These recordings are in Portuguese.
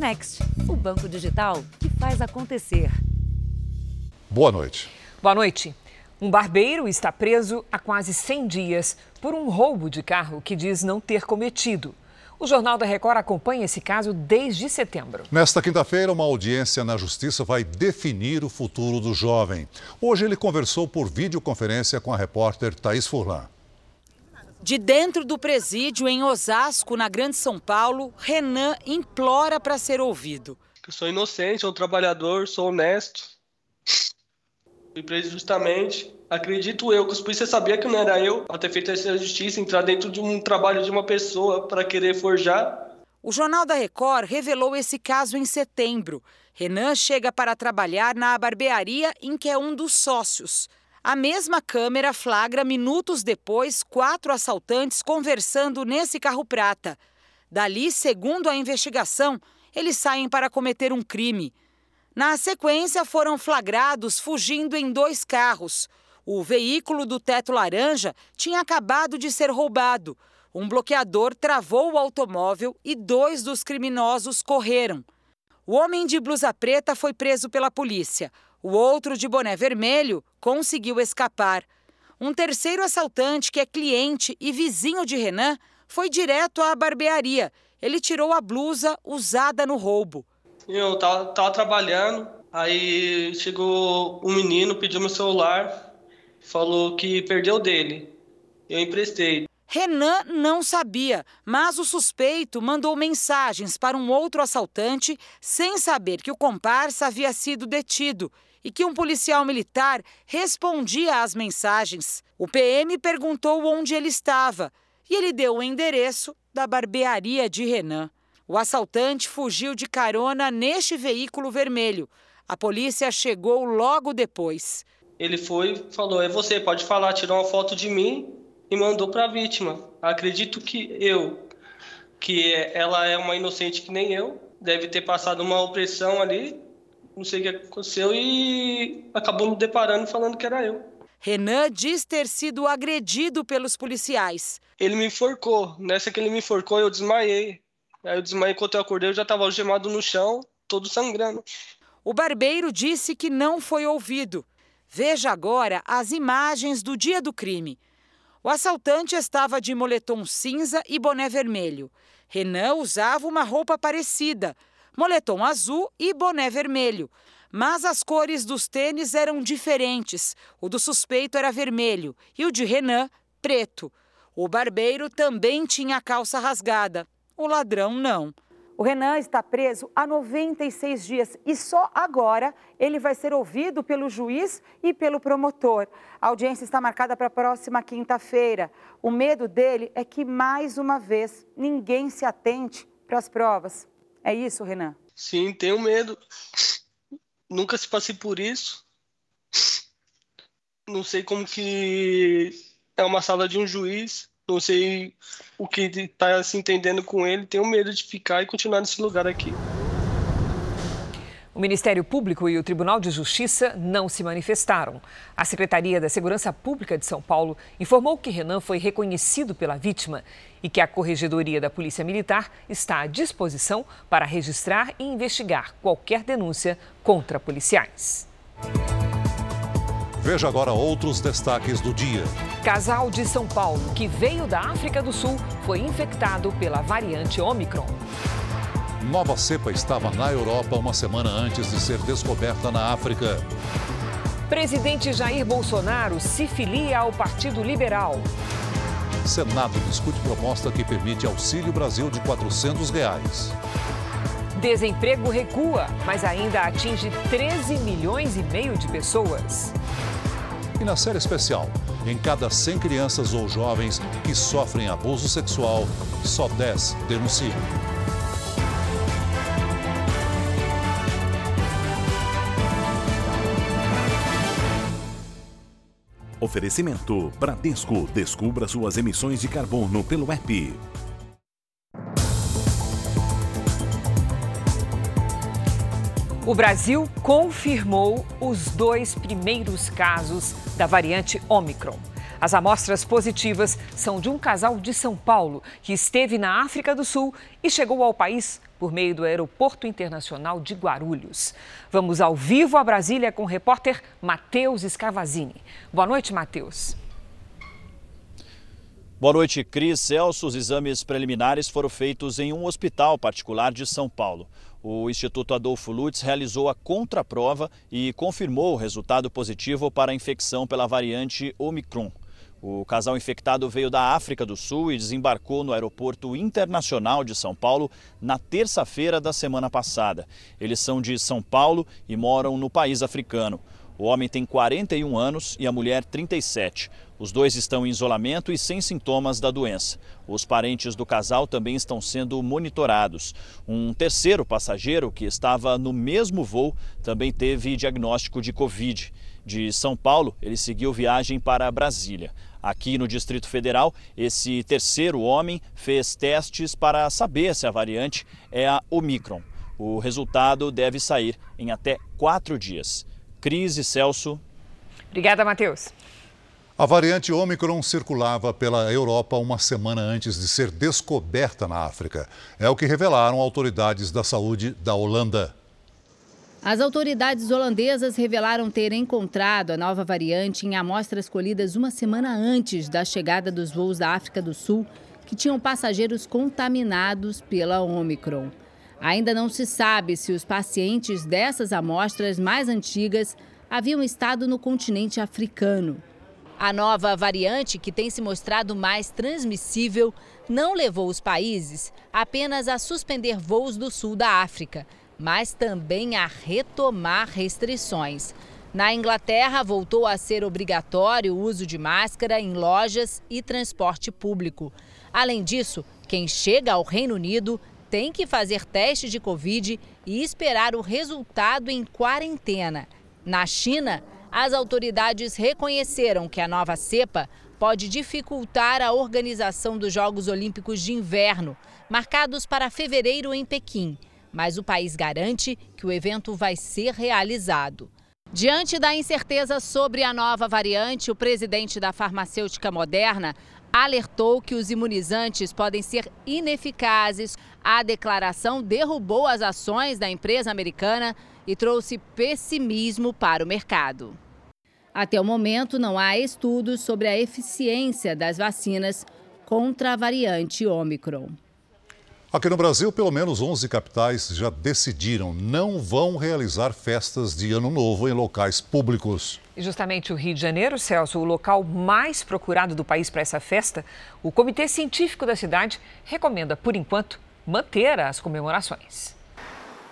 Next, o banco digital que faz acontecer. Boa noite. Boa noite. Um barbeiro está preso há quase 100 dias por um roubo de carro que diz não ter cometido. O Jornal da Record acompanha esse caso desde setembro. Nesta quinta-feira, uma audiência na Justiça vai definir o futuro do jovem. Hoje, ele conversou por videoconferência com a repórter Thaís Furlan. De dentro do presídio em Osasco, na Grande São Paulo, Renan implora para ser ouvido. Eu sou inocente, sou um trabalhador, sou honesto. Fui preso justamente. Acredito eu que os polícias sabiam que não era eu a ter feito essa justiça, entrar dentro de um trabalho de uma pessoa para querer forjar. O Jornal da Record revelou esse caso em setembro. Renan chega para trabalhar na barbearia em que é um dos sócios. A mesma câmera flagra minutos depois quatro assaltantes conversando nesse carro prata. Dali, segundo a investigação, eles saem para cometer um crime. Na sequência, foram flagrados fugindo em dois carros. O veículo do teto laranja tinha acabado de ser roubado. Um bloqueador travou o automóvel e dois dos criminosos correram. O homem de blusa preta foi preso pela polícia. O outro, de boné vermelho, conseguiu escapar. Um terceiro assaltante, que é cliente e vizinho de Renan, foi direto à barbearia. Ele tirou a blusa usada no roubo. Eu tava, tava trabalhando, aí chegou um menino, pediu meu celular, falou que perdeu dele. Eu emprestei. Renan não sabia, mas o suspeito mandou mensagens para um outro assaltante sem saber que o comparsa havia sido detido e que um policial militar respondia às mensagens. O PM perguntou onde ele estava e ele deu o endereço da barbearia de Renan. O assaltante fugiu de carona neste veículo vermelho. A polícia chegou logo depois. Ele foi, falou: "É você, pode falar", tirou uma foto de mim e mandou para a vítima. Acredito que eu, que ela é uma inocente que nem eu, deve ter passado uma opressão ali, não sei o que aconteceu e acabou me deparando falando que era eu. Renan diz ter sido agredido pelos policiais. Ele me enforcou. Nessa que ele me enforcou, eu desmaiei. Aí eu desmaiei quando eu acordei, eu já estava algemado no chão, todo sangrando. O barbeiro disse que não foi ouvido. Veja agora as imagens do dia do crime. O assaltante estava de moletom cinza e boné vermelho. Renan usava uma roupa parecida, moletom azul e boné vermelho. Mas as cores dos tênis eram diferentes. O do suspeito era vermelho e o de Renan, preto. O barbeiro também tinha a calça rasgada. O ladrão não. O Renan está preso há 96 dias e só agora ele vai ser ouvido pelo juiz e pelo promotor. A audiência está marcada para a próxima quinta-feira. O medo dele é que, mais uma vez, ninguém se atente para as provas. É isso, Renan? Sim, tenho medo. Nunca se passei por isso. Não sei como que é uma sala de um juiz não sei o que está se entendendo com ele, tenho medo de ficar e continuar nesse lugar aqui. O Ministério Público e o Tribunal de Justiça não se manifestaram. A Secretaria da Segurança Pública de São Paulo informou que Renan foi reconhecido pela vítima e que a Corregedoria da Polícia Militar está à disposição para registrar e investigar qualquer denúncia contra policiais. Veja agora outros destaques do dia. Casal de São Paulo que veio da África do Sul foi infectado pela variante Omicron. Nova cepa estava na Europa uma semana antes de ser descoberta na África. Presidente Jair Bolsonaro se filia ao Partido Liberal. Senado discute proposta que permite auxílio Brasil de 400 reais. Desemprego recua, mas ainda atinge 13 milhões e meio de pessoas. E na série especial, em cada 100 crianças ou jovens que sofrem abuso sexual, só 10 denunciam. Oferecimento Bradesco. Descubra suas emissões de carbono pelo app. O Brasil confirmou os dois primeiros casos da variante Omicron. As amostras positivas são de um casal de São Paulo que esteve na África do Sul e chegou ao país por meio do Aeroporto Internacional de Guarulhos. Vamos ao vivo a Brasília com o repórter Matheus Escavazini. Boa noite, Matheus. Boa noite, Cris. Celso, os exames preliminares foram feitos em um hospital particular de São Paulo. O Instituto Adolfo Lutz realizou a contraprova e confirmou o resultado positivo para a infecção pela variante Omicron. O casal infectado veio da África do Sul e desembarcou no Aeroporto Internacional de São Paulo na terça-feira da semana passada. Eles são de São Paulo e moram no país africano. O homem tem 41 anos e a mulher 37. Os dois estão em isolamento e sem sintomas da doença. Os parentes do casal também estão sendo monitorados. Um terceiro passageiro que estava no mesmo voo também teve diagnóstico de Covid. De São Paulo, ele seguiu viagem para Brasília. Aqui no Distrito Federal, esse terceiro homem fez testes para saber se a variante é a Omicron. O resultado deve sair em até quatro dias. Cris e Celso. Obrigada, Matheus. A variante Omicron circulava pela Europa uma semana antes de ser descoberta na África. É o que revelaram autoridades da saúde da Holanda. As autoridades holandesas revelaram ter encontrado a nova variante em amostras colhidas uma semana antes da chegada dos voos da África do Sul, que tinham passageiros contaminados pela Omicron. Ainda não se sabe se os pacientes dessas amostras mais antigas haviam estado no continente africano. A nova variante, que tem se mostrado mais transmissível, não levou os países apenas a suspender voos do sul da África, mas também a retomar restrições. Na Inglaterra, voltou a ser obrigatório o uso de máscara em lojas e transporte público. Além disso, quem chega ao Reino Unido tem que fazer teste de Covid e esperar o resultado em quarentena. Na China, as autoridades reconheceram que a nova cepa pode dificultar a organização dos Jogos Olímpicos de Inverno, marcados para fevereiro em Pequim, mas o país garante que o evento vai ser realizado. Diante da incerteza sobre a nova variante, o presidente da farmacêutica Moderna alertou que os imunizantes podem ser ineficazes. A declaração derrubou as ações da empresa americana e trouxe pessimismo para o mercado. Até o momento, não há estudos sobre a eficiência das vacinas contra a variante Omicron. Aqui no Brasil, pelo menos 11 capitais já decidiram não vão realizar festas de Ano Novo em locais públicos. E justamente o Rio de Janeiro, Celso, o local mais procurado do país para essa festa, o Comitê Científico da cidade recomenda, por enquanto, manter as comemorações.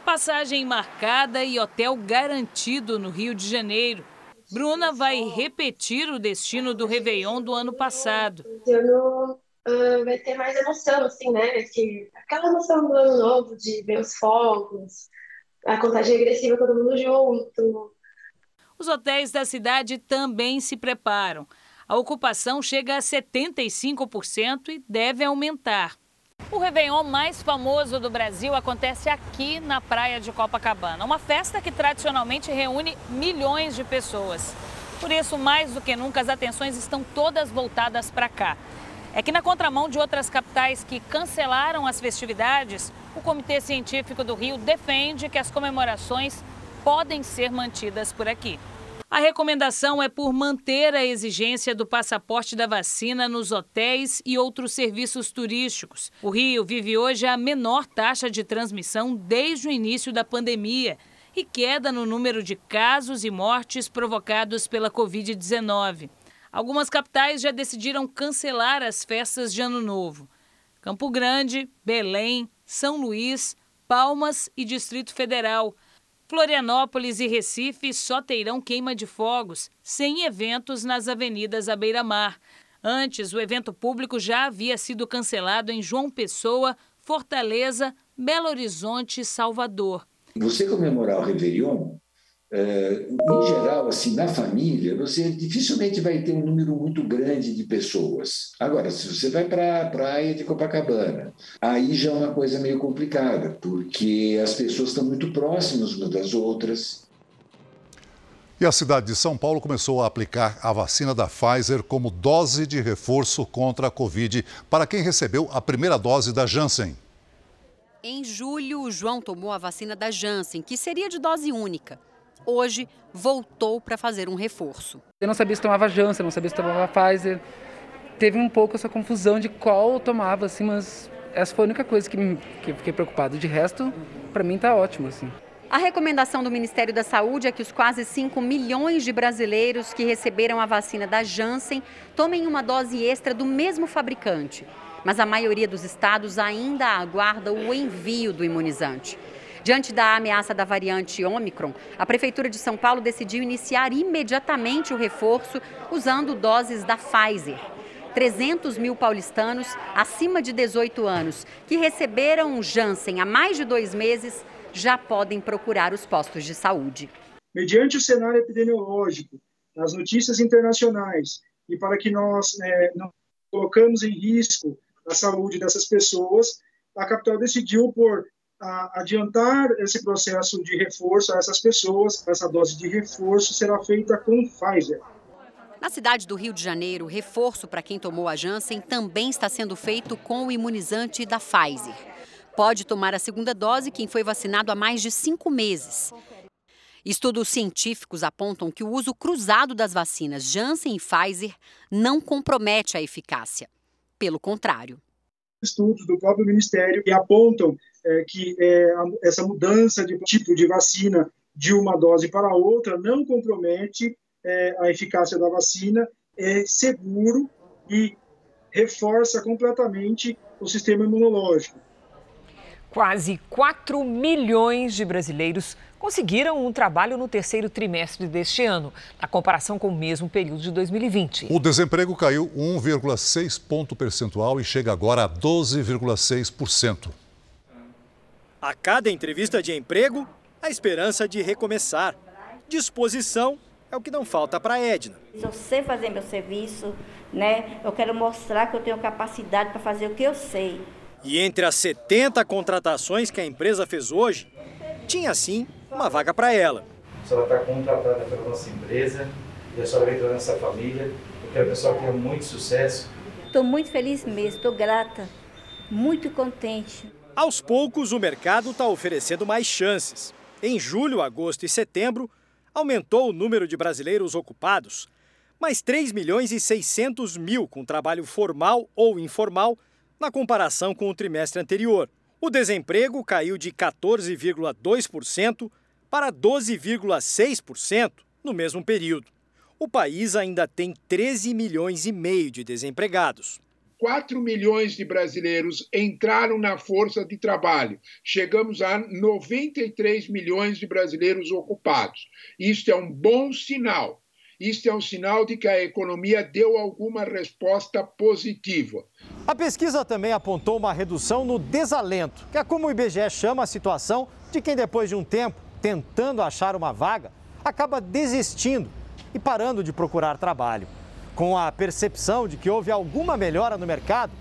Passagem marcada e hotel garantido no Rio de Janeiro. Bruna vai repetir o destino do Réveillon do ano passado. Eu uh, vai ter mais emoção, assim, né? Que, aquela emoção do ano novo, de ver os fogos, a contagem regressiva, todo mundo junto. Os hotéis da cidade também se preparam. A ocupação chega a 75% e deve aumentar. O Réveillon mais famoso do Brasil acontece aqui na praia de Copacabana. Uma festa que tradicionalmente reúne milhões de pessoas. Por isso, mais do que nunca, as atenções estão todas voltadas para cá. É que, na contramão de outras capitais que cancelaram as festividades, o Comitê Científico do Rio defende que as comemorações podem ser mantidas por aqui. A recomendação é por manter a exigência do passaporte da vacina nos hotéis e outros serviços turísticos. O Rio vive hoje a menor taxa de transmissão desde o início da pandemia e queda no número de casos e mortes provocados pela Covid-19. Algumas capitais já decidiram cancelar as festas de Ano Novo. Campo Grande, Belém, São Luís, Palmas e Distrito Federal. Florianópolis e Recife só terão queima de fogos, sem eventos nas avenidas à beira-mar. Antes, o evento público já havia sido cancelado em João Pessoa, Fortaleza, Belo Horizonte e Salvador. Você comemorar o Réveillon em geral, assim, na família, você dificilmente vai ter um número muito grande de pessoas. Agora, se você vai para a praia de Copacabana, aí já é uma coisa meio complicada, porque as pessoas estão muito próximas umas das outras. E a cidade de São Paulo começou a aplicar a vacina da Pfizer como dose de reforço contra a Covid para quem recebeu a primeira dose da Janssen. Em julho, o João tomou a vacina da Janssen, que seria de dose única. Hoje, voltou para fazer um reforço. Eu não sabia se tomava Janssen, não sabia se tomava Pfizer. Teve um pouco essa confusão de qual eu tomava, assim, mas essa foi a única coisa que, que eu fiquei preocupado. De resto, para mim tá ótimo, assim. A recomendação do Ministério da Saúde é que os quase 5 milhões de brasileiros que receberam a vacina da Janssen tomem uma dose extra do mesmo fabricante. Mas a maioria dos estados ainda aguarda o envio do imunizante. Diante da ameaça da variante Omicron, a Prefeitura de São Paulo decidiu iniciar imediatamente o reforço usando doses da Pfizer. 300 mil paulistanos acima de 18 anos que receberam Janssen há mais de dois meses já podem procurar os postos de saúde. Mediante o cenário epidemiológico, as notícias internacionais e para que nós é, não colocamos em risco a saúde dessas pessoas, a capital decidiu por a, adiantar esse processo de reforço a essas pessoas. Essa dose de reforço será feita com Pfizer. Na cidade do Rio de Janeiro, o reforço para quem tomou a Janssen também está sendo feito com o imunizante da Pfizer. Pode tomar a segunda dose quem foi vacinado há mais de cinco meses. Estudos científicos apontam que o uso cruzado das vacinas Janssen e Pfizer não compromete a eficácia. Pelo contrário. Estudos do próprio Ministério que apontam é, que é, essa mudança de tipo de vacina de uma dose para outra não compromete é, a eficácia da vacina, é seguro e reforça completamente o sistema imunológico. Quase 4 milhões de brasileiros conseguiram um trabalho no terceiro trimestre deste ano, na comparação com o mesmo período de 2020. O desemprego caiu 1,6 ponto percentual e chega agora a 12,6%. A cada entrevista de emprego, a esperança de recomeçar. Disposição é o que não falta para Edna. Eu sei fazer meu serviço, né? Eu quero mostrar que eu tenho capacidade para fazer o que eu sei. E entre as 70 contratações que a empresa fez hoje, tinha sim uma vaga para ela. A senhora está contratada pela nossa empresa e a senhora vem nessa família. Eu quero que a senhora tenha muito sucesso. Estou muito feliz mesmo, estou grata, muito contente. Aos poucos, o mercado está oferecendo mais chances. Em julho, agosto e setembro, aumentou o número de brasileiros ocupados, mas 3 milhões e 600 mil com trabalho formal ou informal na comparação com o trimestre anterior. O desemprego caiu de 14,2% para 12,6% no mesmo período. O país ainda tem 13 milhões e meio de desempregados. 4 milhões de brasileiros entraram na força de trabalho. Chegamos a 93 milhões de brasileiros ocupados. Isto é um bom sinal. Isto é um sinal de que a economia deu alguma resposta positiva. A pesquisa também apontou uma redução no desalento, que é como o IBGE chama a situação de quem, depois de um tempo tentando achar uma vaga, acaba desistindo e parando de procurar trabalho. Com a percepção de que houve alguma melhora no mercado,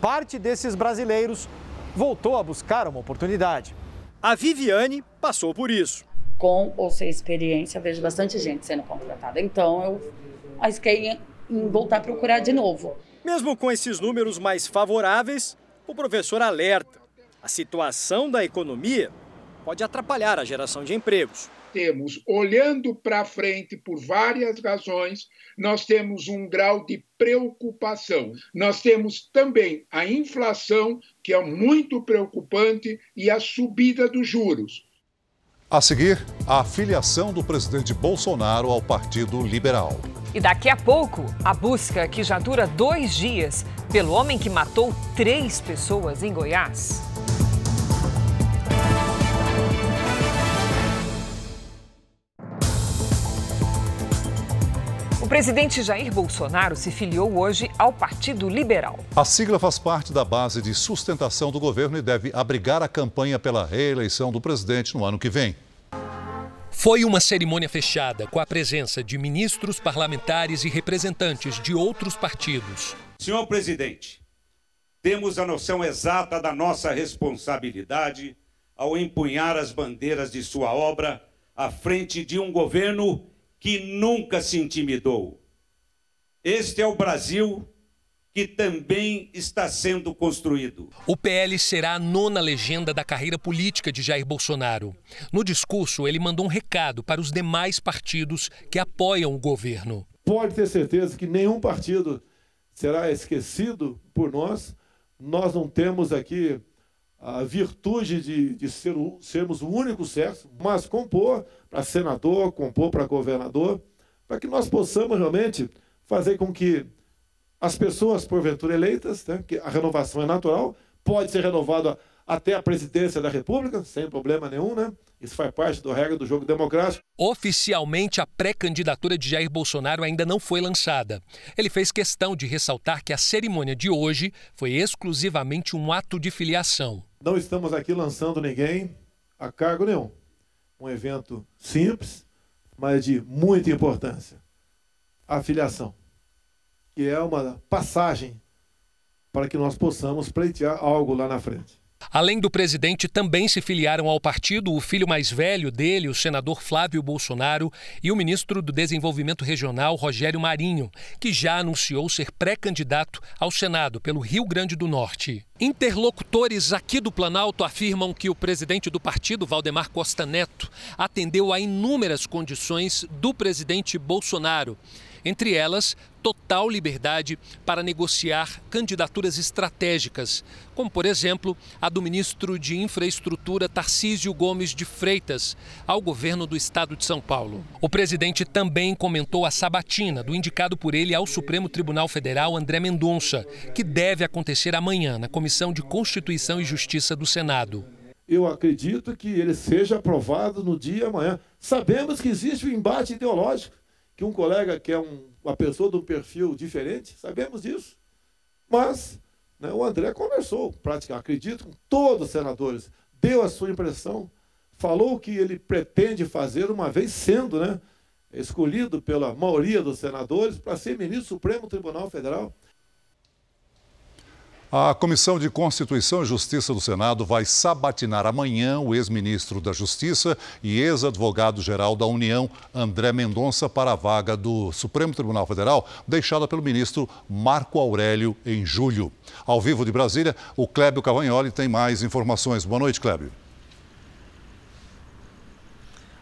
parte desses brasileiros voltou a buscar uma oportunidade. A Viviane passou por isso com ou sem experiência, vejo bastante gente sendo contratada. Então eu arrisquei em voltar a procurar de novo. Mesmo com esses números mais favoráveis, o professor alerta: a situação da economia pode atrapalhar a geração de empregos. Temos, olhando para frente por várias razões, nós temos um grau de preocupação. Nós temos também a inflação, que é muito preocupante, e a subida dos juros. A seguir, a afiliação do presidente Bolsonaro ao Partido Liberal. E daqui a pouco, a busca que já dura dois dias pelo homem que matou três pessoas em Goiás. Presidente Jair Bolsonaro se filiou hoje ao Partido Liberal. A sigla faz parte da base de sustentação do governo e deve abrigar a campanha pela reeleição do presidente no ano que vem. Foi uma cerimônia fechada com a presença de ministros, parlamentares e representantes de outros partidos. Senhor presidente, temos a noção exata da nossa responsabilidade ao empunhar as bandeiras de sua obra à frente de um governo que nunca se intimidou. Este é o Brasil que também está sendo construído. O PL será a nona legenda da carreira política de Jair Bolsonaro. No discurso, ele mandou um recado para os demais partidos que apoiam o governo. Pode ter certeza que nenhum partido será esquecido por nós. Nós não temos aqui a virtude de, de ser, sermos o único sexo, mas compor para senador, compor para governador, para que nós possamos realmente fazer com que as pessoas, porventura eleitas, né, que a renovação é natural, pode ser renovada até a presidência da República, sem problema nenhum, né? Isso faz parte do regra do jogo democrático. Oficialmente, a pré-candidatura de Jair Bolsonaro ainda não foi lançada. Ele fez questão de ressaltar que a cerimônia de hoje foi exclusivamente um ato de filiação. Não estamos aqui lançando ninguém a cargo nenhum. Um evento simples, mas de muita importância. A filiação que é uma passagem para que nós possamos pleitear algo lá na frente. Além do presidente, também se filiaram ao partido o filho mais velho dele, o senador Flávio Bolsonaro, e o ministro do Desenvolvimento Regional, Rogério Marinho, que já anunciou ser pré-candidato ao Senado pelo Rio Grande do Norte. Interlocutores aqui do Planalto afirmam que o presidente do partido, Valdemar Costa Neto, atendeu a inúmeras condições do presidente Bolsonaro entre elas, total liberdade para negociar candidaturas estratégicas, como, por exemplo, a do ministro de Infraestrutura Tarcísio Gomes de Freitas, ao governo do estado de São Paulo. O presidente também comentou a sabatina do indicado por ele ao Supremo Tribunal Federal, André Mendonça, que deve acontecer amanhã na Comissão de Constituição e Justiça do Senado. Eu acredito que ele seja aprovado no dia amanhã. Sabemos que existe um embate ideológico que um colega que é um, uma pessoa de um perfil diferente, sabemos disso. Mas né, o André conversou, praticamente, acredito, com todos os senadores, deu a sua impressão, falou o que ele pretende fazer, uma vez sendo né, escolhido pela maioria dos senadores para ser ministro do Supremo Tribunal Federal. A Comissão de Constituição e Justiça do Senado vai sabatinar amanhã o ex-ministro da Justiça e ex-advogado-geral da União, André Mendonça, para a vaga do Supremo Tribunal Federal, deixada pelo ministro Marco Aurélio em julho. Ao vivo de Brasília, o Clébio Cavagnoli tem mais informações. Boa noite, Clébio.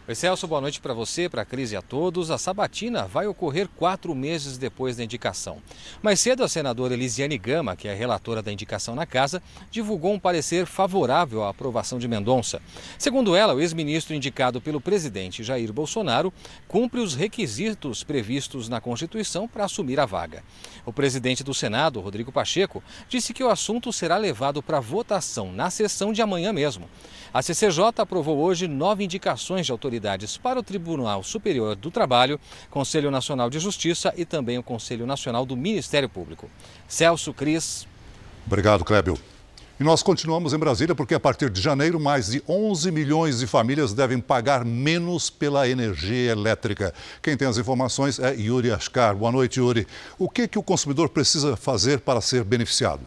Oi, Celso, boa noite para você, para a Cris e a todos. A sabatina vai ocorrer quatro meses depois da indicação. Mais cedo, a senadora Elisiane Gama, que é relatora da indicação na casa, divulgou um parecer favorável à aprovação de Mendonça. Segundo ela, o ex-ministro indicado pelo presidente Jair Bolsonaro cumpre os requisitos previstos na Constituição para assumir a vaga. O presidente do Senado, Rodrigo Pacheco, disse que o assunto será levado para votação na sessão de amanhã mesmo. A CCJ aprovou hoje nove indicações de autoridades para o Tribunal Superior do Trabalho, Conselho Nacional de Justiça e também o Conselho Nacional do Ministério Público. Celso Cris. Obrigado, Clébio. E nós continuamos em Brasília porque a partir de janeiro, mais de 11 milhões de famílias devem pagar menos pela energia elétrica. Quem tem as informações é Yuri Ascar. Boa noite, Yuri. O que, que o consumidor precisa fazer para ser beneficiado?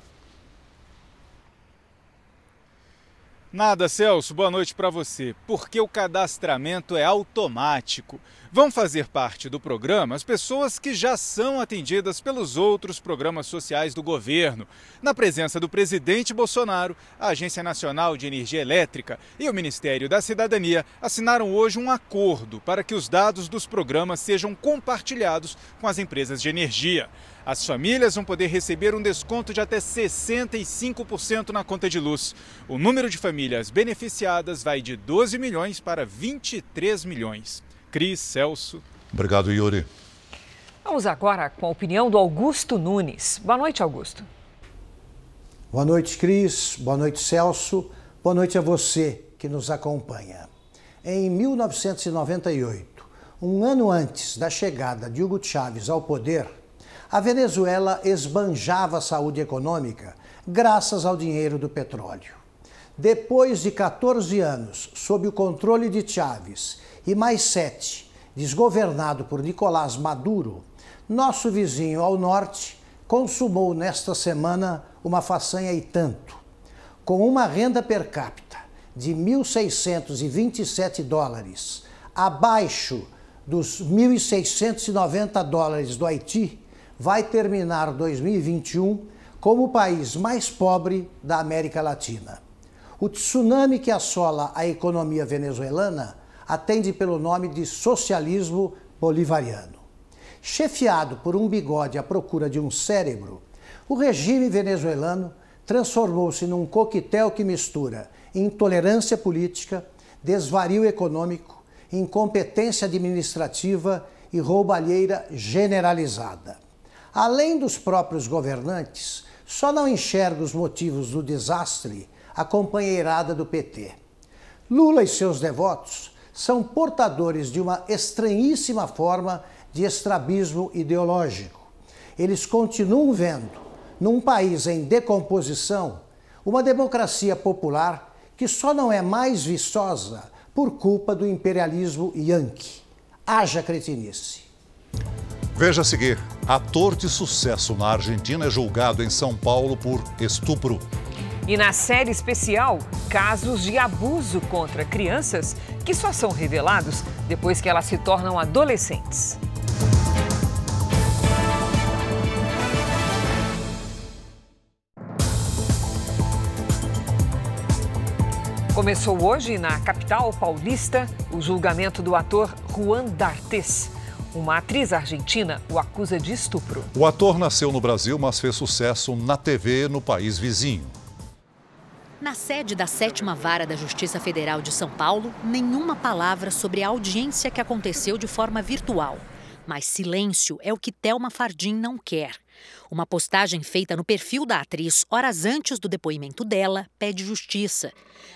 Nada, Celso. Boa noite para você. Porque o cadastramento é automático. Vão fazer parte do programa as pessoas que já são atendidas pelos outros programas sociais do governo. Na presença do presidente Bolsonaro, a Agência Nacional de Energia Elétrica e o Ministério da Cidadania assinaram hoje um acordo para que os dados dos programas sejam compartilhados com as empresas de energia. As famílias vão poder receber um desconto de até 65% na conta de luz. O número de famílias beneficiadas vai de 12 milhões para 23 milhões. Cris, Celso. Obrigado, Yuri. Vamos agora com a opinião do Augusto Nunes. Boa noite, Augusto. Boa noite, Cris. Boa noite, Celso. Boa noite a você que nos acompanha. Em 1998, um ano antes da chegada de Hugo Chávez ao poder, a Venezuela esbanjava a saúde econômica graças ao dinheiro do petróleo. Depois de 14 anos sob o controle de Chávez e mais sete desgovernado por Nicolás Maduro, nosso vizinho ao norte consumou nesta semana uma façanha e tanto. Com uma renda per capita de 1.627 dólares, abaixo dos 1.690 dólares do Haiti vai terminar 2021 como o país mais pobre da América Latina. O tsunami que assola a economia venezuelana atende pelo nome de socialismo bolivariano. Chefiado por um bigode à procura de um cérebro, o regime venezuelano transformou-se num coquetel que mistura intolerância política, desvario econômico, incompetência administrativa e roubalheira generalizada. Além dos próprios governantes, só não enxerga os motivos do desastre a companheirada do PT. Lula e seus devotos são portadores de uma estranhíssima forma de estrabismo ideológico. Eles continuam vendo, num país em decomposição, uma democracia popular que só não é mais viçosa por culpa do imperialismo yankee. Haja cretinice. Veja a seguir: ator de sucesso na Argentina é julgado em São Paulo por estupro. E na série especial, casos de abuso contra crianças que só são revelados depois que elas se tornam adolescentes. Começou hoje, na capital paulista, o julgamento do ator Juan D'Artes. Uma atriz argentina o acusa de estupro. O ator nasceu no Brasil, mas fez sucesso na TV no país vizinho. Na sede da sétima vara da Justiça Federal de São Paulo, nenhuma palavra sobre a audiência que aconteceu de forma virtual. Mas silêncio é o que Thelma Fardim não quer. Uma postagem feita no perfil da atriz horas antes do depoimento dela pede justiça.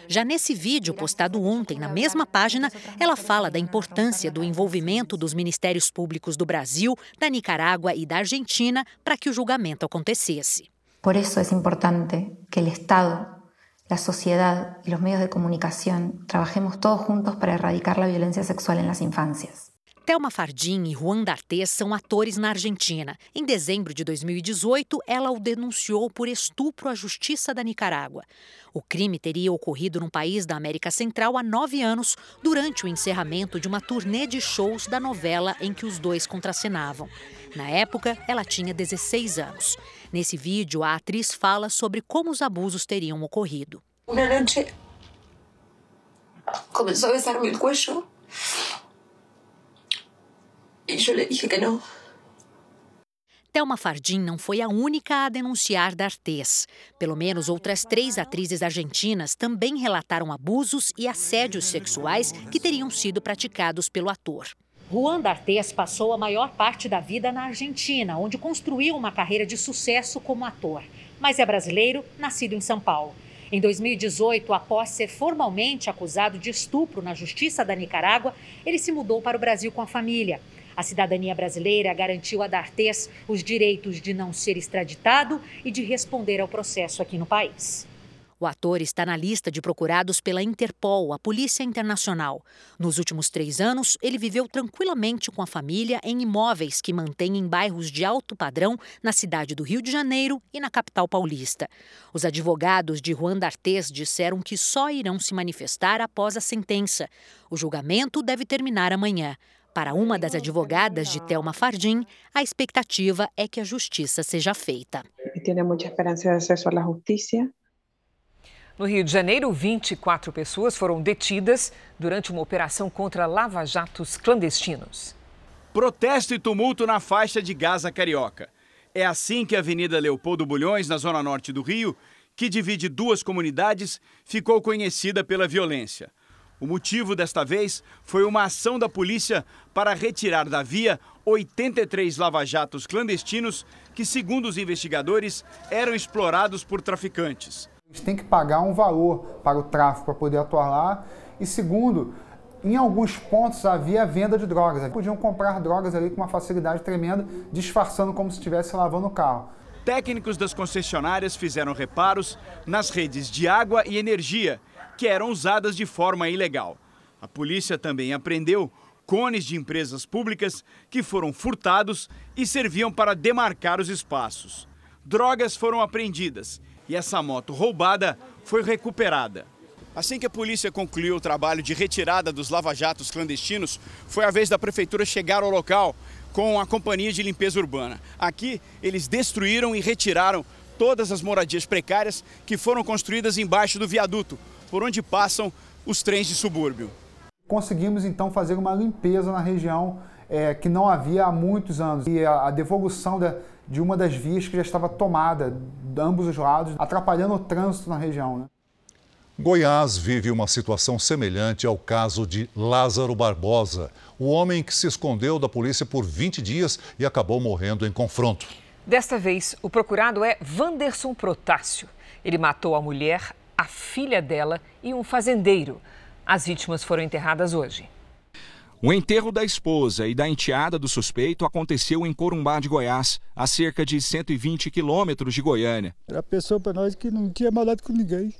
Já nesse vídeo postado ontem na mesma página, ela fala da importância do envolvimento dos ministérios públicos do Brasil, da Nicarágua e da Argentina para que o julgamento acontecesse. Por isso é importante que o Estado, a sociedade e os meios de comunicação trabalhemos todos juntos para erradicar a violência sexual nas infâncias. Thelma Fardim e Juan D'Artes são atores na Argentina. Em dezembro de 2018, ela o denunciou por estupro à Justiça da Nicarágua. O crime teria ocorrido num país da América Central há nove anos, durante o encerramento de uma turnê de shows da novela em que os dois contracenavam. Na época, ela tinha 16 anos. Nesse vídeo, a atriz fala sobre como os abusos teriam ocorrido. Uma noite, começou a besar-me o cuello e eu lhe dije que não. Thelma Fardim não foi a única a denunciar D'Artes. Pelo menos outras três atrizes argentinas também relataram abusos e assédios sexuais que teriam sido praticados pelo ator. Juan D'Artes passou a maior parte da vida na Argentina, onde construiu uma carreira de sucesso como ator. Mas é brasileiro, nascido em São Paulo. Em 2018, após ser formalmente acusado de estupro na Justiça da Nicarágua, ele se mudou para o Brasil com a família. A cidadania brasileira garantiu a D'Artes os direitos de não ser extraditado e de responder ao processo aqui no país. O ator está na lista de procurados pela Interpol, a Polícia Internacional. Nos últimos três anos, ele viveu tranquilamente com a família em imóveis que mantém em bairros de alto padrão na cidade do Rio de Janeiro e na capital paulista. Os advogados de Juan D'Artes disseram que só irão se manifestar após a sentença. O julgamento deve terminar amanhã. Para uma das advogadas de Thelma Fardim, a expectativa é que a justiça seja feita. Tem muita esperança de acesso à justiça. No Rio de Janeiro, 24 pessoas foram detidas durante uma operação contra lava-jatos clandestinos. Protesto e tumulto na faixa de Gaza Carioca. É assim que a Avenida Leopoldo Bulhões, na zona norte do Rio, que divide duas comunidades, ficou conhecida pela violência. O motivo desta vez foi uma ação da polícia para retirar da via 83 lava-jatos clandestinos que, segundo os investigadores, eram explorados por traficantes. Eles têm que pagar um valor para o tráfico para poder atuar lá. E segundo, em alguns pontos havia venda de drogas. Podiam comprar drogas ali com uma facilidade tremenda, disfarçando como se estivesse lavando o carro. Técnicos das concessionárias fizeram reparos nas redes de água e energia que eram usadas de forma ilegal. A polícia também apreendeu cones de empresas públicas que foram furtados e serviam para demarcar os espaços. Drogas foram apreendidas e essa moto roubada foi recuperada. Assim que a polícia concluiu o trabalho de retirada dos lava-jatos clandestinos, foi a vez da prefeitura chegar ao local com a companhia de limpeza urbana. Aqui, eles destruíram e retiraram todas as moradias precárias que foram construídas embaixo do viaduto, por onde passam os trens de subúrbio. Conseguimos então fazer uma limpeza na região é, que não havia há muitos anos e a, a devolução da, de uma das vias que já estava tomada de ambos os lados, atrapalhando o trânsito na região. Né? Goiás vive uma situação semelhante ao caso de Lázaro Barbosa, o homem que se escondeu da polícia por 20 dias e acabou morrendo em confronto. Desta vez, o procurado é Vanderson Protássio. Ele matou a mulher, a filha dela e um fazendeiro. As vítimas foram enterradas hoje. O enterro da esposa e da enteada do suspeito aconteceu em Corumbá de Goiás, a cerca de 120 quilômetros de Goiânia. Era pessoa para nós que não tinha maldade com ninguém.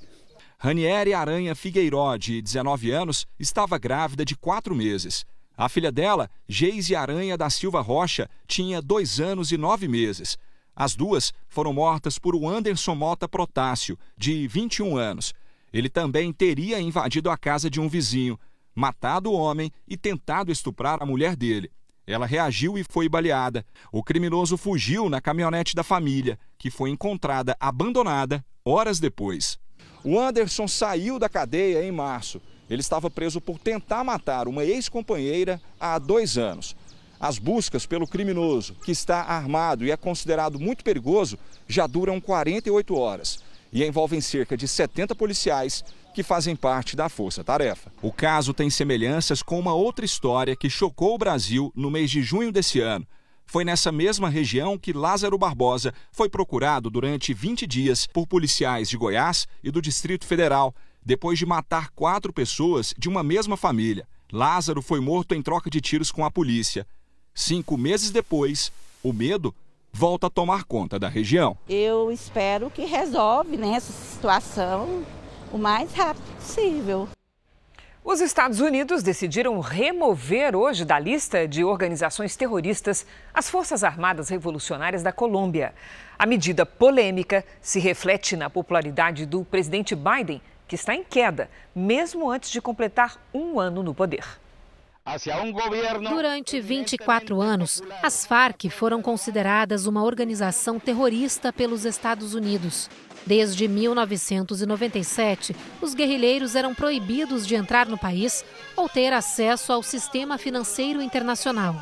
Ranieri Aranha Figueiró, de 19 anos, estava grávida de quatro meses. A filha dela, Geise Aranha da Silva Rocha, tinha dois anos e nove meses. As duas foram mortas por Anderson Mota Protássio, de 21 anos. Ele também teria invadido a casa de um vizinho, matado o homem e tentado estuprar a mulher dele. Ela reagiu e foi baleada. O criminoso fugiu na caminhonete da família, que foi encontrada abandonada horas depois. O Anderson saiu da cadeia em março. Ele estava preso por tentar matar uma ex-companheira há dois anos. As buscas pelo criminoso, que está armado e é considerado muito perigoso, já duram 48 horas e envolvem cerca de 70 policiais que fazem parte da força-tarefa. O caso tem semelhanças com uma outra história que chocou o Brasil no mês de junho desse ano. Foi nessa mesma região que Lázaro Barbosa foi procurado durante 20 dias por policiais de Goiás e do Distrito Federal, depois de matar quatro pessoas de uma mesma família. Lázaro foi morto em troca de tiros com a polícia. Cinco meses depois, o medo volta a tomar conta da região. Eu espero que resolve né, essa situação o mais rápido possível. Os Estados Unidos decidiram remover hoje da lista de organizações terroristas as Forças Armadas Revolucionárias da Colômbia. A medida polêmica se reflete na popularidade do presidente Biden, que está em queda, mesmo antes de completar um ano no poder. Durante 24 anos, as Farc foram consideradas uma organização terrorista pelos Estados Unidos. Desde 1997, os guerrilheiros eram proibidos de entrar no país ou ter acesso ao sistema financeiro internacional.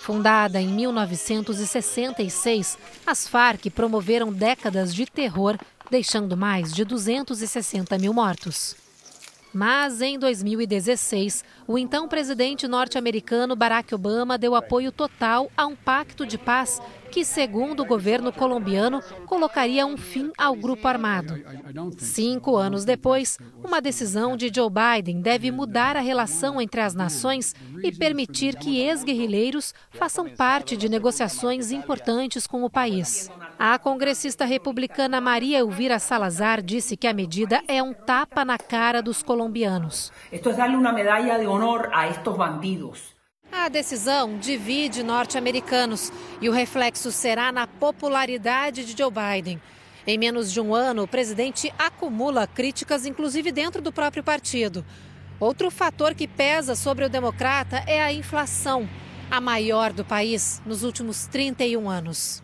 Fundada em 1966, as Farc promoveram décadas de terror, deixando mais de 260 mil mortos. Mas em 2016, o então presidente norte-americano Barack Obama deu apoio total a um pacto de paz que, segundo o governo colombiano, colocaria um fim ao grupo armado. Cinco anos depois, uma decisão de Joe Biden deve mudar a relação entre as nações e permitir que ex-guerrilheiros façam parte de negociações importantes com o país. A congressista republicana Maria Elvira Salazar disse que a medida é um tapa na cara dos colombianos. Esto es darle una medalla de honor a estos bandidos. A decisão divide norte-americanos e o reflexo será na popularidade de Joe Biden. Em menos de um ano, o presidente acumula críticas, inclusive dentro do próprio partido. Outro fator que pesa sobre o democrata é a inflação, a maior do país nos últimos 31 anos.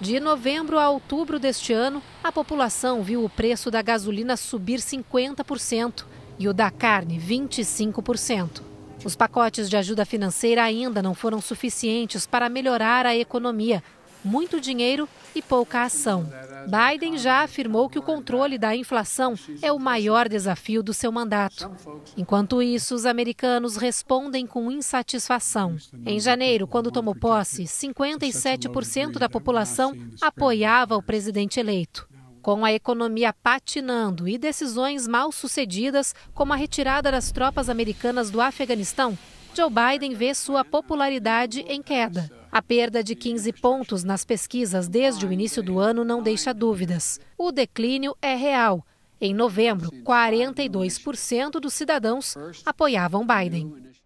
De novembro a outubro deste ano, a população viu o preço da gasolina subir 50% e o da carne 25%. Os pacotes de ajuda financeira ainda não foram suficientes para melhorar a economia. Muito dinheiro e pouca ação. Biden já afirmou que o controle da inflação é o maior desafio do seu mandato. Enquanto isso, os americanos respondem com insatisfação. Em janeiro, quando tomou posse, 57% da população apoiava o presidente eleito. Com a economia patinando e decisões mal sucedidas, como a retirada das tropas americanas do Afeganistão, Joe Biden vê sua popularidade em queda. A perda de 15 pontos nas pesquisas desde o início do ano não deixa dúvidas. O declínio é real. Em novembro, 42% dos cidadãos apoiavam Biden.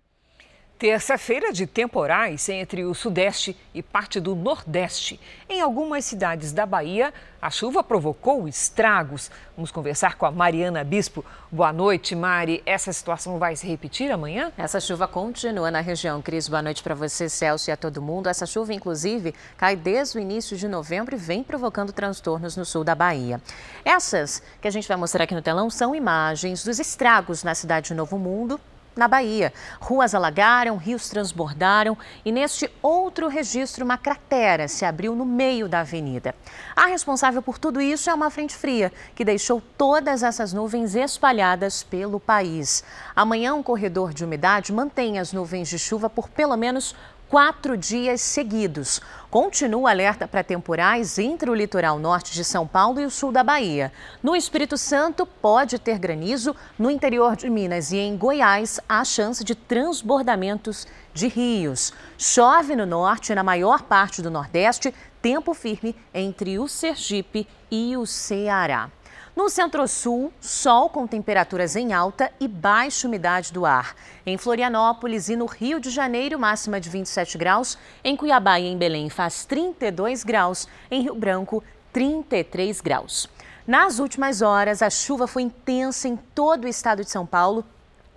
Terça-feira de temporais entre o Sudeste e parte do Nordeste. Em algumas cidades da Bahia, a chuva provocou estragos. Vamos conversar com a Mariana Bispo. Boa noite, Mari. Essa situação vai se repetir amanhã? Essa chuva continua na região. Cris, boa noite para você, Celso, e a todo mundo. Essa chuva, inclusive, cai desde o início de novembro e vem provocando transtornos no sul da Bahia. Essas que a gente vai mostrar aqui no telão são imagens dos estragos na cidade de Novo Mundo na Bahia. Ruas alagaram, rios transbordaram e neste outro registro uma cratera se abriu no meio da avenida. A responsável por tudo isso é uma frente fria que deixou todas essas nuvens espalhadas pelo país. Amanhã um corredor de umidade mantém as nuvens de chuva por pelo menos quatro dias seguidos. Continua alerta para temporais entre o litoral norte de São Paulo e o sul da Bahia. No Espírito Santo, pode ter granizo. No interior de Minas e em Goiás, há chance de transbordamentos de rios. Chove no norte e na maior parte do Nordeste, tempo firme entre o Sergipe e o Ceará. No centro-sul, sol com temperaturas em alta e baixa umidade do ar. Em Florianópolis e no Rio de Janeiro, máxima de 27 graus. Em Cuiabá e em Belém faz 32 graus. Em Rio Branco, 33 graus. Nas últimas horas, a chuva foi intensa em todo o estado de São Paulo.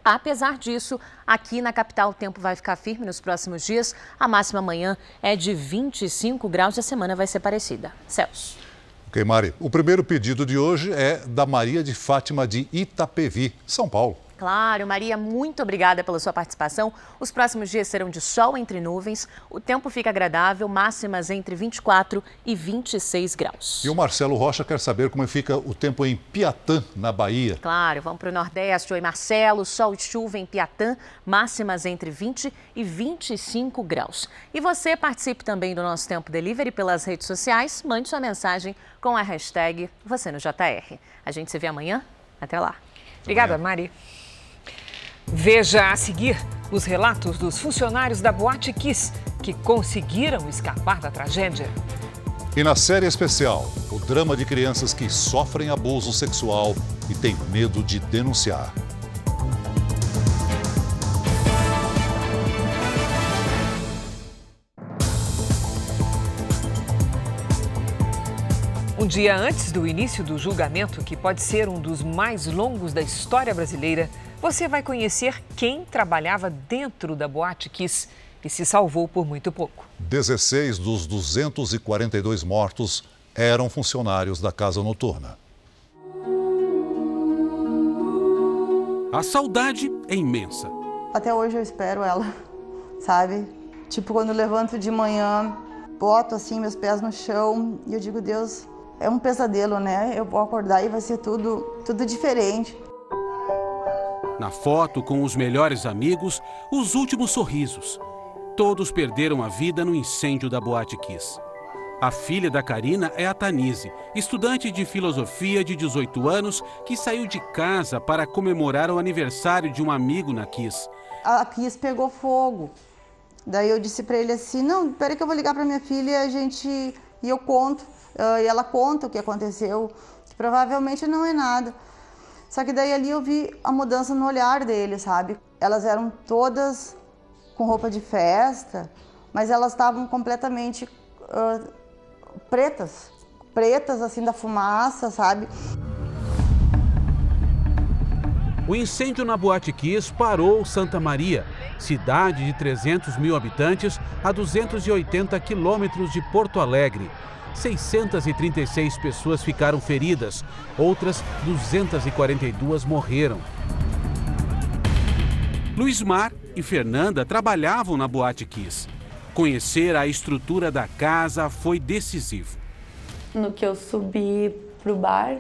Apesar disso, aqui na capital o tempo vai ficar firme nos próximos dias. A máxima amanhã é de 25 graus e a semana vai ser parecida. Celso. Ok, Mari. O primeiro pedido de hoje é da Maria de Fátima de Itapevi, São Paulo. Claro, Maria, muito obrigada pela sua participação. Os próximos dias serão de sol entre nuvens, o tempo fica agradável, máximas entre 24 e 26 graus. E o Marcelo Rocha quer saber como fica o tempo em Piatã, na Bahia. Claro, vamos para o Nordeste. Oi, Marcelo, sol e chuva em Piatã, máximas entre 20 e 25 graus. E você participe também do nosso Tempo Delivery pelas redes sociais, mande sua mensagem com a hashtag você no JR. A gente se vê amanhã. Até lá. Obrigada, Mari. Veja a seguir os relatos dos funcionários da Boate Kiss que conseguiram escapar da tragédia. E na série especial, o drama de crianças que sofrem abuso sexual e têm medo de denunciar. Um dia antes do início do julgamento, que pode ser um dos mais longos da história brasileira, você vai conhecer quem trabalhava dentro da Boate Kiss e se salvou por muito pouco. 16 dos 242 mortos eram funcionários da casa noturna. A saudade é imensa. Até hoje eu espero ela, sabe? Tipo, quando eu levanto de manhã, boto assim meus pés no chão e eu digo, Deus, é um pesadelo, né? Eu vou acordar e vai ser tudo, tudo diferente. Na foto, com os melhores amigos, os últimos sorrisos. Todos perderam a vida no incêndio da Boate Kiss. A filha da Karina é a Tanise, estudante de filosofia de 18 anos que saiu de casa para comemorar o aniversário de um amigo na Kiss. A Kiss pegou fogo. Daí eu disse para ele assim: "Não, peraí que eu vou ligar para minha filha e a gente e eu conto". E ela conta o que aconteceu, que provavelmente não é nada. Só que daí ali eu vi a mudança no olhar dele, sabe? Elas eram todas com roupa de festa, mas elas estavam completamente uh, pretas, pretas assim da fumaça, sabe? O incêndio na Boate Kiss parou Santa Maria, cidade de 300 mil habitantes a 280 quilômetros de Porto Alegre. 636 pessoas ficaram feridas, outras 242 morreram. Luiz Mar e Fernanda trabalhavam na Boate Kiss. Conhecer a estrutura da casa foi decisivo. No que eu subi para o bar,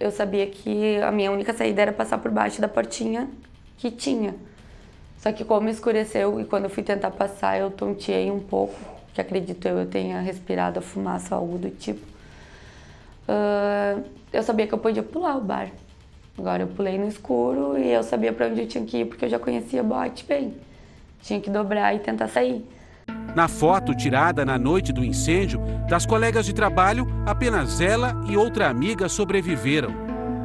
eu sabia que a minha única saída era passar por baixo da portinha que tinha. Só que como escureceu e quando eu fui tentar passar, eu tonteei um pouco que acredito eu, eu tenha respirado a fumaça ou algo do tipo. Uh, eu sabia que eu podia pular o bar. Agora eu pulei no escuro e eu sabia para onde eu tinha que ir porque eu já conhecia o bote bem. Tinha que dobrar e tentar sair. Na foto tirada na noite do incêndio, das colegas de trabalho, apenas ela e outra amiga sobreviveram.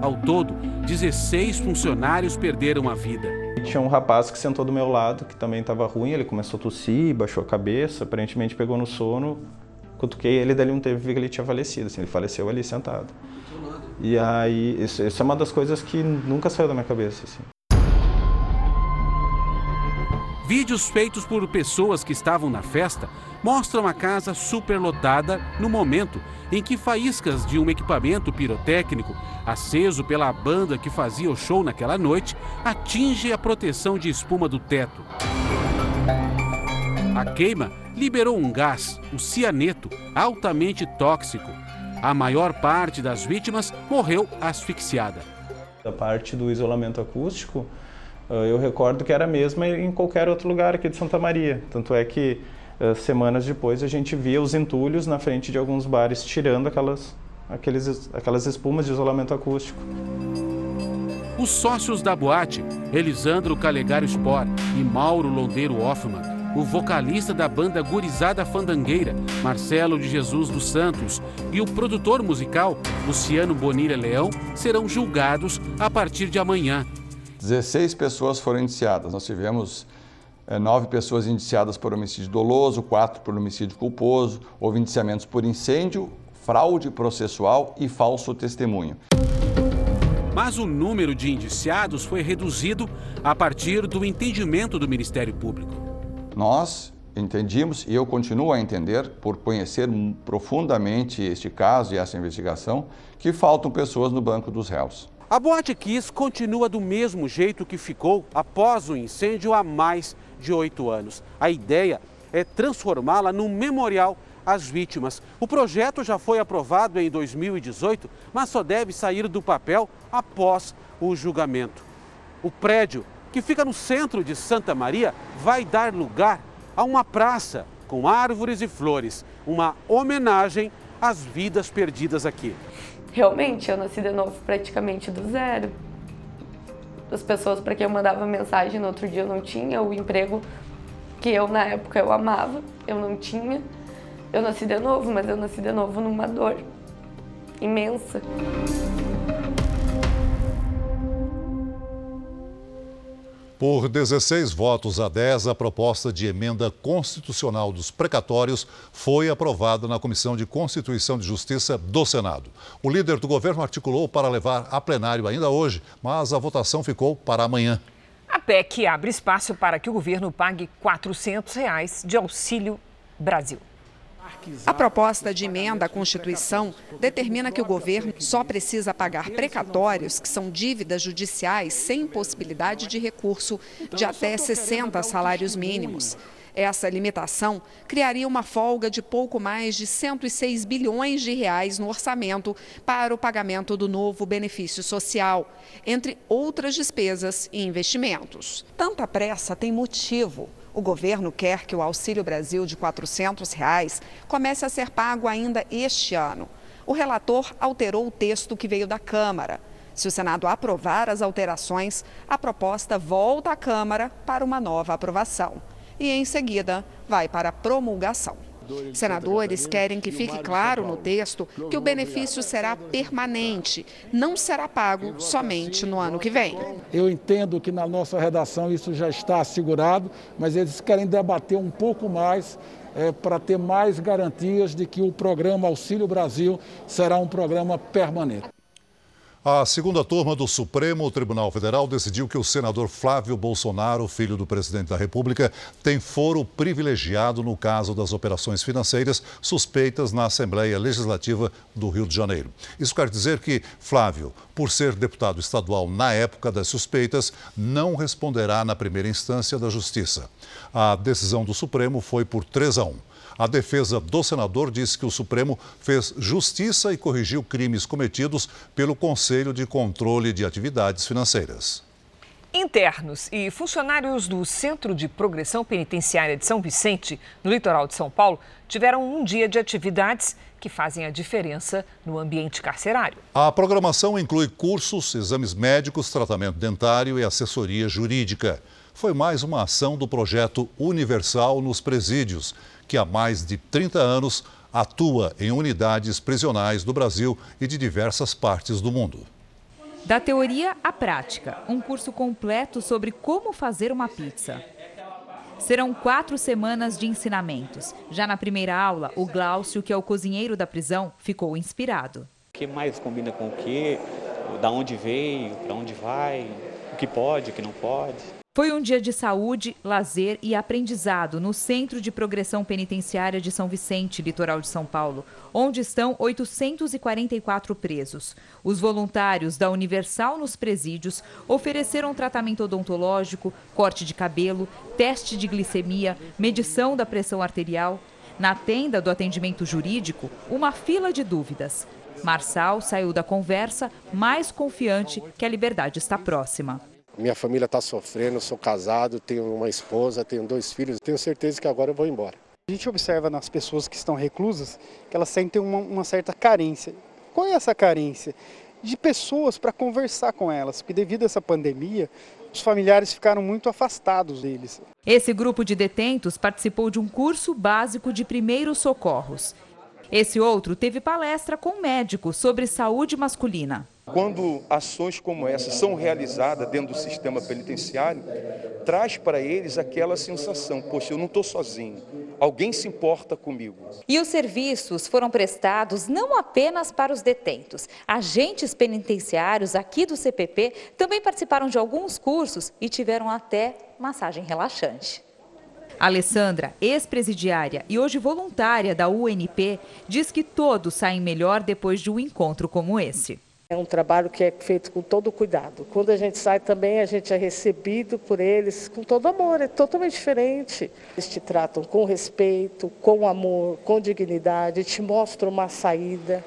Ao todo, 16 funcionários perderam a vida. Tinha um rapaz que sentou do meu lado, que também estava ruim, ele começou a tossir, baixou a cabeça, aparentemente pegou no sono, cutuquei ele, dali um tempo vi que ele tinha falecido, assim, ele faleceu ali sentado. E aí, isso, isso, é uma das coisas que nunca saiu da minha cabeça, assim. Vídeos feitos por pessoas que estavam na festa mostram a casa superlotada no momento em que faíscas de um equipamento pirotécnico aceso pela banda que fazia o show naquela noite atinge a proteção de espuma do teto. A queima liberou um gás, o cianeto, altamente tóxico. A maior parte das vítimas morreu asfixiada. Da parte do isolamento acústico, eu recordo que era a mesma em qualquer outro lugar aqui de Santa Maria. Tanto é que eh, semanas depois a gente via os entulhos na frente de alguns bares tirando aquelas, aqueles, aquelas espumas de isolamento acústico. Os sócios da boate, Elisandro Calegaro Sport e Mauro Londeiro Hoffman, o vocalista da banda Gurizada Fandangueira, Marcelo de Jesus dos Santos, e o produtor musical, Luciano Bonilha Leão, serão julgados a partir de amanhã 16 pessoas foram indiciadas. Nós tivemos é, nove pessoas indiciadas por homicídio doloso, quatro por homicídio culposo, houve indiciamentos por incêndio, fraude processual e falso testemunho. Mas o número de indiciados foi reduzido a partir do entendimento do Ministério Público. Nós entendimos, e eu continuo a entender, por conhecer profundamente este caso e essa investigação, que faltam pessoas no banco dos réus. A Boate Kiss continua do mesmo jeito que ficou após o incêndio há mais de oito anos. A ideia é transformá-la num memorial às vítimas. O projeto já foi aprovado em 2018, mas só deve sair do papel após o julgamento. O prédio, que fica no centro de Santa Maria, vai dar lugar a uma praça com árvores e flores, uma homenagem às vidas perdidas aqui realmente eu nasci de novo praticamente do zero. As pessoas para quem eu mandava mensagem no outro dia eu não tinha, o emprego que eu na época eu amava, eu não tinha. Eu nasci de novo, mas eu nasci de novo numa dor imensa. Por 16 votos a 10, a proposta de emenda constitucional dos precatórios foi aprovada na Comissão de Constituição e Justiça do Senado. O líder do governo articulou para levar a plenário ainda hoje, mas a votação ficou para amanhã. A PEC abre espaço para que o governo pague 400 reais de auxílio Brasil. A proposta de emenda à Constituição determina que o governo só precisa pagar precatórios, que são dívidas judiciais sem possibilidade de recurso, de até 60 salários mínimos. Essa limitação criaria uma folga de pouco mais de 106 bilhões de reais no orçamento para o pagamento do novo benefício social, entre outras despesas e investimentos. Tanta pressa tem motivo. O governo quer que o Auxílio Brasil de 400 reais comece a ser pago ainda este ano. O relator alterou o texto que veio da Câmara. Se o Senado aprovar as alterações, a proposta volta à Câmara para uma nova aprovação. E, em seguida, vai para promulgação. Senadores querem que fique claro no texto que o benefício será permanente, não será pago somente no ano que vem. Eu entendo que na nossa redação isso já está assegurado, mas eles querem debater um pouco mais é, para ter mais garantias de que o programa Auxílio Brasil será um programa permanente. A segunda turma do Supremo Tribunal Federal decidiu que o senador Flávio Bolsonaro, filho do presidente da República, tem foro privilegiado no caso das operações financeiras suspeitas na Assembleia Legislativa do Rio de Janeiro. Isso quer dizer que Flávio, por ser deputado estadual na época das suspeitas, não responderá na primeira instância da Justiça. A decisão do Supremo foi por 3 a 1. A defesa do senador disse que o Supremo fez justiça e corrigiu crimes cometidos pelo Conselho de Controle de Atividades Financeiras. Internos e funcionários do Centro de Progressão Penitenciária de São Vicente, no litoral de São Paulo, tiveram um dia de atividades que fazem a diferença no ambiente carcerário. A programação inclui cursos, exames médicos, tratamento dentário e assessoria jurídica. Foi mais uma ação do projeto Universal nos Presídios, que há mais de 30 anos atua em unidades prisionais do Brasil e de diversas partes do mundo. Da teoria à prática, um curso completo sobre como fazer uma pizza. Serão quatro semanas de ensinamentos. Já na primeira aula, o Glaucio, que é o cozinheiro da prisão, ficou inspirado. O que mais combina com o que? Da onde veio, para onde vai, o que pode, o que não pode. Foi um dia de saúde, lazer e aprendizado no Centro de Progressão Penitenciária de São Vicente, litoral de São Paulo, onde estão 844 presos. Os voluntários da Universal nos presídios ofereceram tratamento odontológico, corte de cabelo, teste de glicemia, medição da pressão arterial. Na tenda do atendimento jurídico, uma fila de dúvidas. Marçal saiu da conversa mais confiante que a liberdade está próxima. Minha família está sofrendo, sou casado, tenho uma esposa, tenho dois filhos. Tenho certeza que agora eu vou embora. A gente observa nas pessoas que estão reclusas que elas sentem uma, uma certa carência. Qual é essa carência? De pessoas para conversar com elas, porque devido a essa pandemia, os familiares ficaram muito afastados deles. Esse grupo de detentos participou de um curso básico de primeiros socorros. Esse outro teve palestra com médico sobre saúde masculina. Quando ações como essa são realizadas dentro do sistema penitenciário, traz para eles aquela sensação: poxa, eu não estou sozinho, alguém se importa comigo. E os serviços foram prestados não apenas para os detentos. Agentes penitenciários aqui do CPP também participaram de alguns cursos e tiveram até massagem relaxante. Alessandra, ex-presidiária e hoje voluntária da UNP, diz que todos saem melhor depois de um encontro como esse. É um trabalho que é feito com todo cuidado. Quando a gente sai também, a gente é recebido por eles com todo amor, é totalmente diferente. Eles te tratam com respeito, com amor, com dignidade, te mostram uma saída.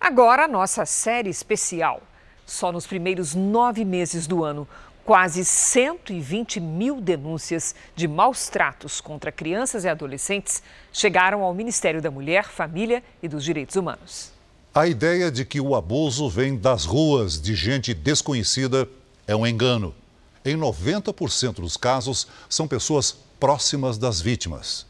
Agora, a nossa série especial. Só nos primeiros nove meses do ano, quase 120 mil denúncias de maus tratos contra crianças e adolescentes chegaram ao Ministério da Mulher, Família e dos Direitos Humanos. A ideia de que o abuso vem das ruas de gente desconhecida é um engano. Em 90% dos casos, são pessoas próximas das vítimas.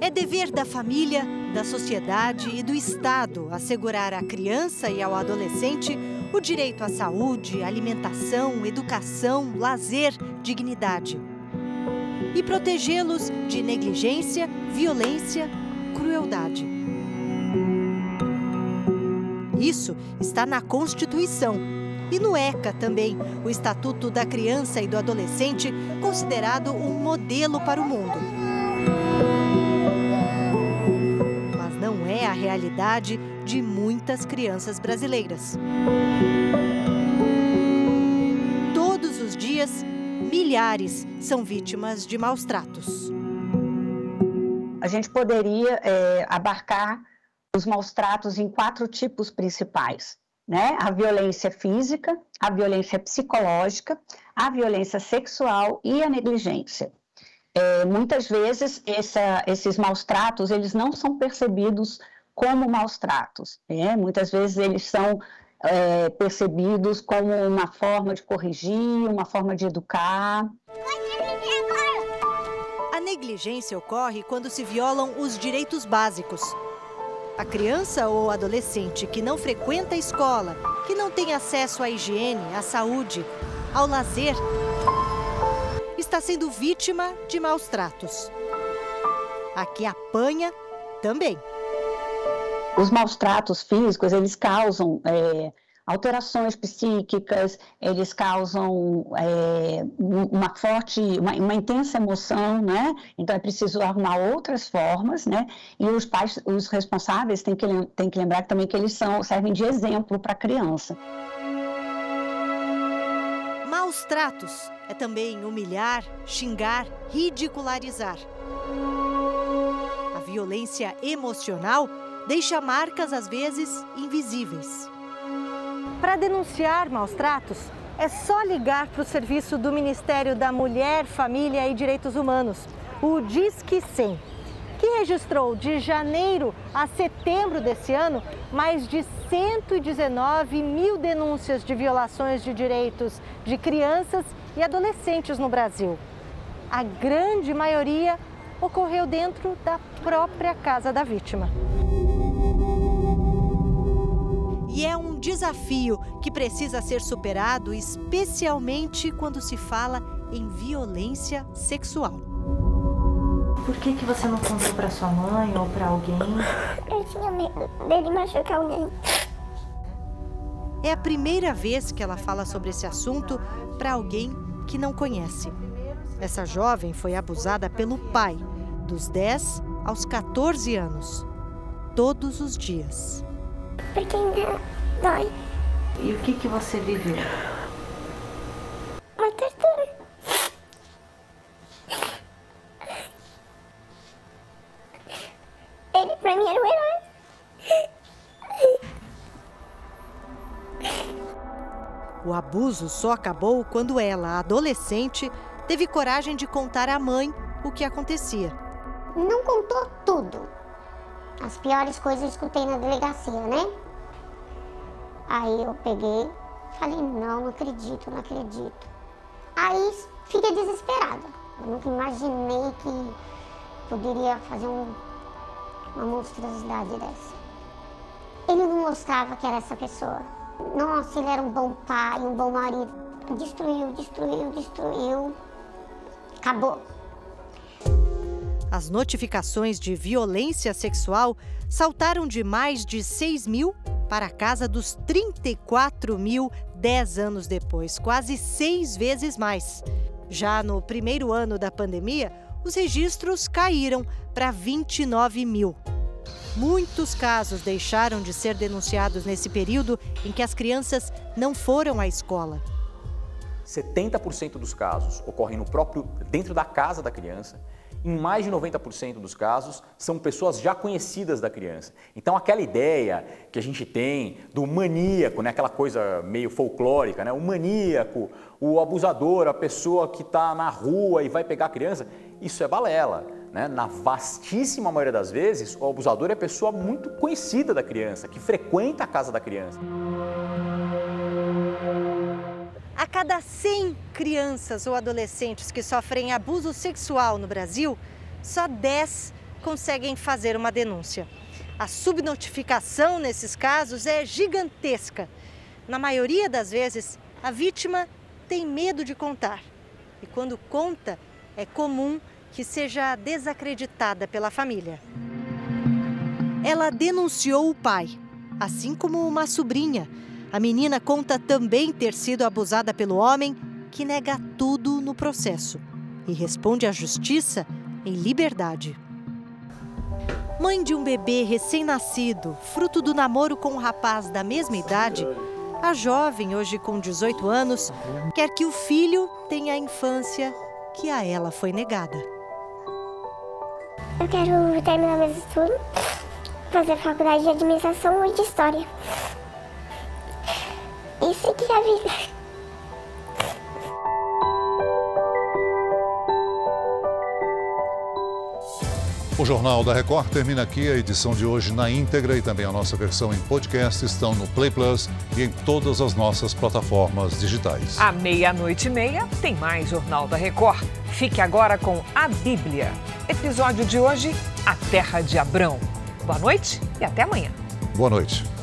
É dever da família, da sociedade e do Estado assegurar à criança e ao adolescente o direito à saúde, alimentação, educação, lazer, dignidade. E protegê-los de negligência, violência, crueldade. Isso está na Constituição e no ECA também, o Estatuto da Criança e do Adolescente, considerado um modelo para o mundo. Realidade de muitas crianças brasileiras. Todos os dias, milhares são vítimas de maus tratos. A gente poderia é, abarcar os maus tratos em quatro tipos principais. Né? A violência física, a violência psicológica, a violência sexual e a negligência. É, muitas vezes essa, esses maus tratos eles não são percebidos como maus tratos. Né? Muitas vezes eles são é, percebidos como uma forma de corrigir, uma forma de educar. A negligência ocorre quando se violam os direitos básicos. A criança ou adolescente que não frequenta a escola, que não tem acesso à higiene, à saúde, ao lazer, está sendo vítima de maus tratos. A que apanha também. Os maus tratos físicos, eles causam é, alterações psíquicas, eles causam é, uma forte, uma, uma, intensa emoção, né? Então é preciso arrumar outras formas, né? E os pais, os responsáveis têm que, têm que lembrar também que eles são, servem de exemplo para a criança. Maus tratos é também humilhar, xingar, ridicularizar. A violência emocional deixa marcas às vezes invisíveis. Para denunciar maus tratos, é só ligar para o serviço do Ministério da Mulher, Família e Direitos Humanos, o Disque 100, que registrou de janeiro a setembro desse ano mais de 119 mil denúncias de violações de direitos de crianças e adolescentes no Brasil. a grande maioria ocorreu dentro da própria casa da vítima. E é um desafio que precisa ser superado, especialmente quando se fala em violência sexual. Por que, que você não contou para sua mãe ou para alguém? Eu tinha medo dele machucar alguém. É a primeira vez que ela fala sobre esse assunto para alguém que não conhece. Essa jovem foi abusada pelo pai, dos 10 aos 14 anos, todos os dias. Porque ainda dói. E o que, que você viveu? Uma tortura. Ele pra mim era o herói. O abuso só acabou quando ela, adolescente, teve coragem de contar à mãe o que acontecia. Não contou tudo. As piores coisas eu escutei na delegacia, né? Aí eu peguei, falei, não, não acredito, não acredito. Aí fiquei desesperada. Eu nunca imaginei que poderia fazer um, uma monstruosidade dessa. Ele não mostrava que era essa pessoa. Nossa, ele era um bom pai, um bom marido. Destruiu, destruiu, destruiu. Acabou. As notificações de violência sexual saltaram de mais de 6 mil para a casa dos 34 mil 10 anos depois, quase seis vezes mais. Já no primeiro ano da pandemia, os registros caíram para 29 mil. Muitos casos deixaram de ser denunciados nesse período em que as crianças não foram à escola. 70% dos casos ocorrem no próprio dentro da casa da criança em mais de 90% dos casos, são pessoas já conhecidas da criança. Então, aquela ideia que a gente tem do maníaco, né, aquela coisa meio folclórica, né, o maníaco, o abusador, a pessoa que está na rua e vai pegar a criança, isso é balela. Né? Na vastíssima maioria das vezes, o abusador é pessoa muito conhecida da criança, que frequenta a casa da criança. A cada 100 crianças ou adolescentes que sofrem abuso sexual no Brasil, só 10 conseguem fazer uma denúncia. A subnotificação nesses casos é gigantesca. Na maioria das vezes, a vítima tem medo de contar. E quando conta, é comum que seja desacreditada pela família. Ela denunciou o pai, assim como uma sobrinha a menina conta também ter sido abusada pelo homem, que nega tudo no processo e responde à justiça em liberdade. Mãe de um bebê recém-nascido, fruto do namoro com um rapaz da mesma idade, a jovem, hoje com 18 anos, quer que o filho tenha a infância que a ela foi negada. Eu quero terminar meus estudos, fazer faculdade de administração e de história. Isso que é a vida. O Jornal da Record termina aqui. A edição de hoje na íntegra e também a nossa versão em podcast estão no Play Plus e em todas as nossas plataformas digitais. À meia-noite e meia tem mais Jornal da Record. Fique agora com a Bíblia. Episódio de hoje: A Terra de Abrão. Boa noite e até amanhã. Boa noite.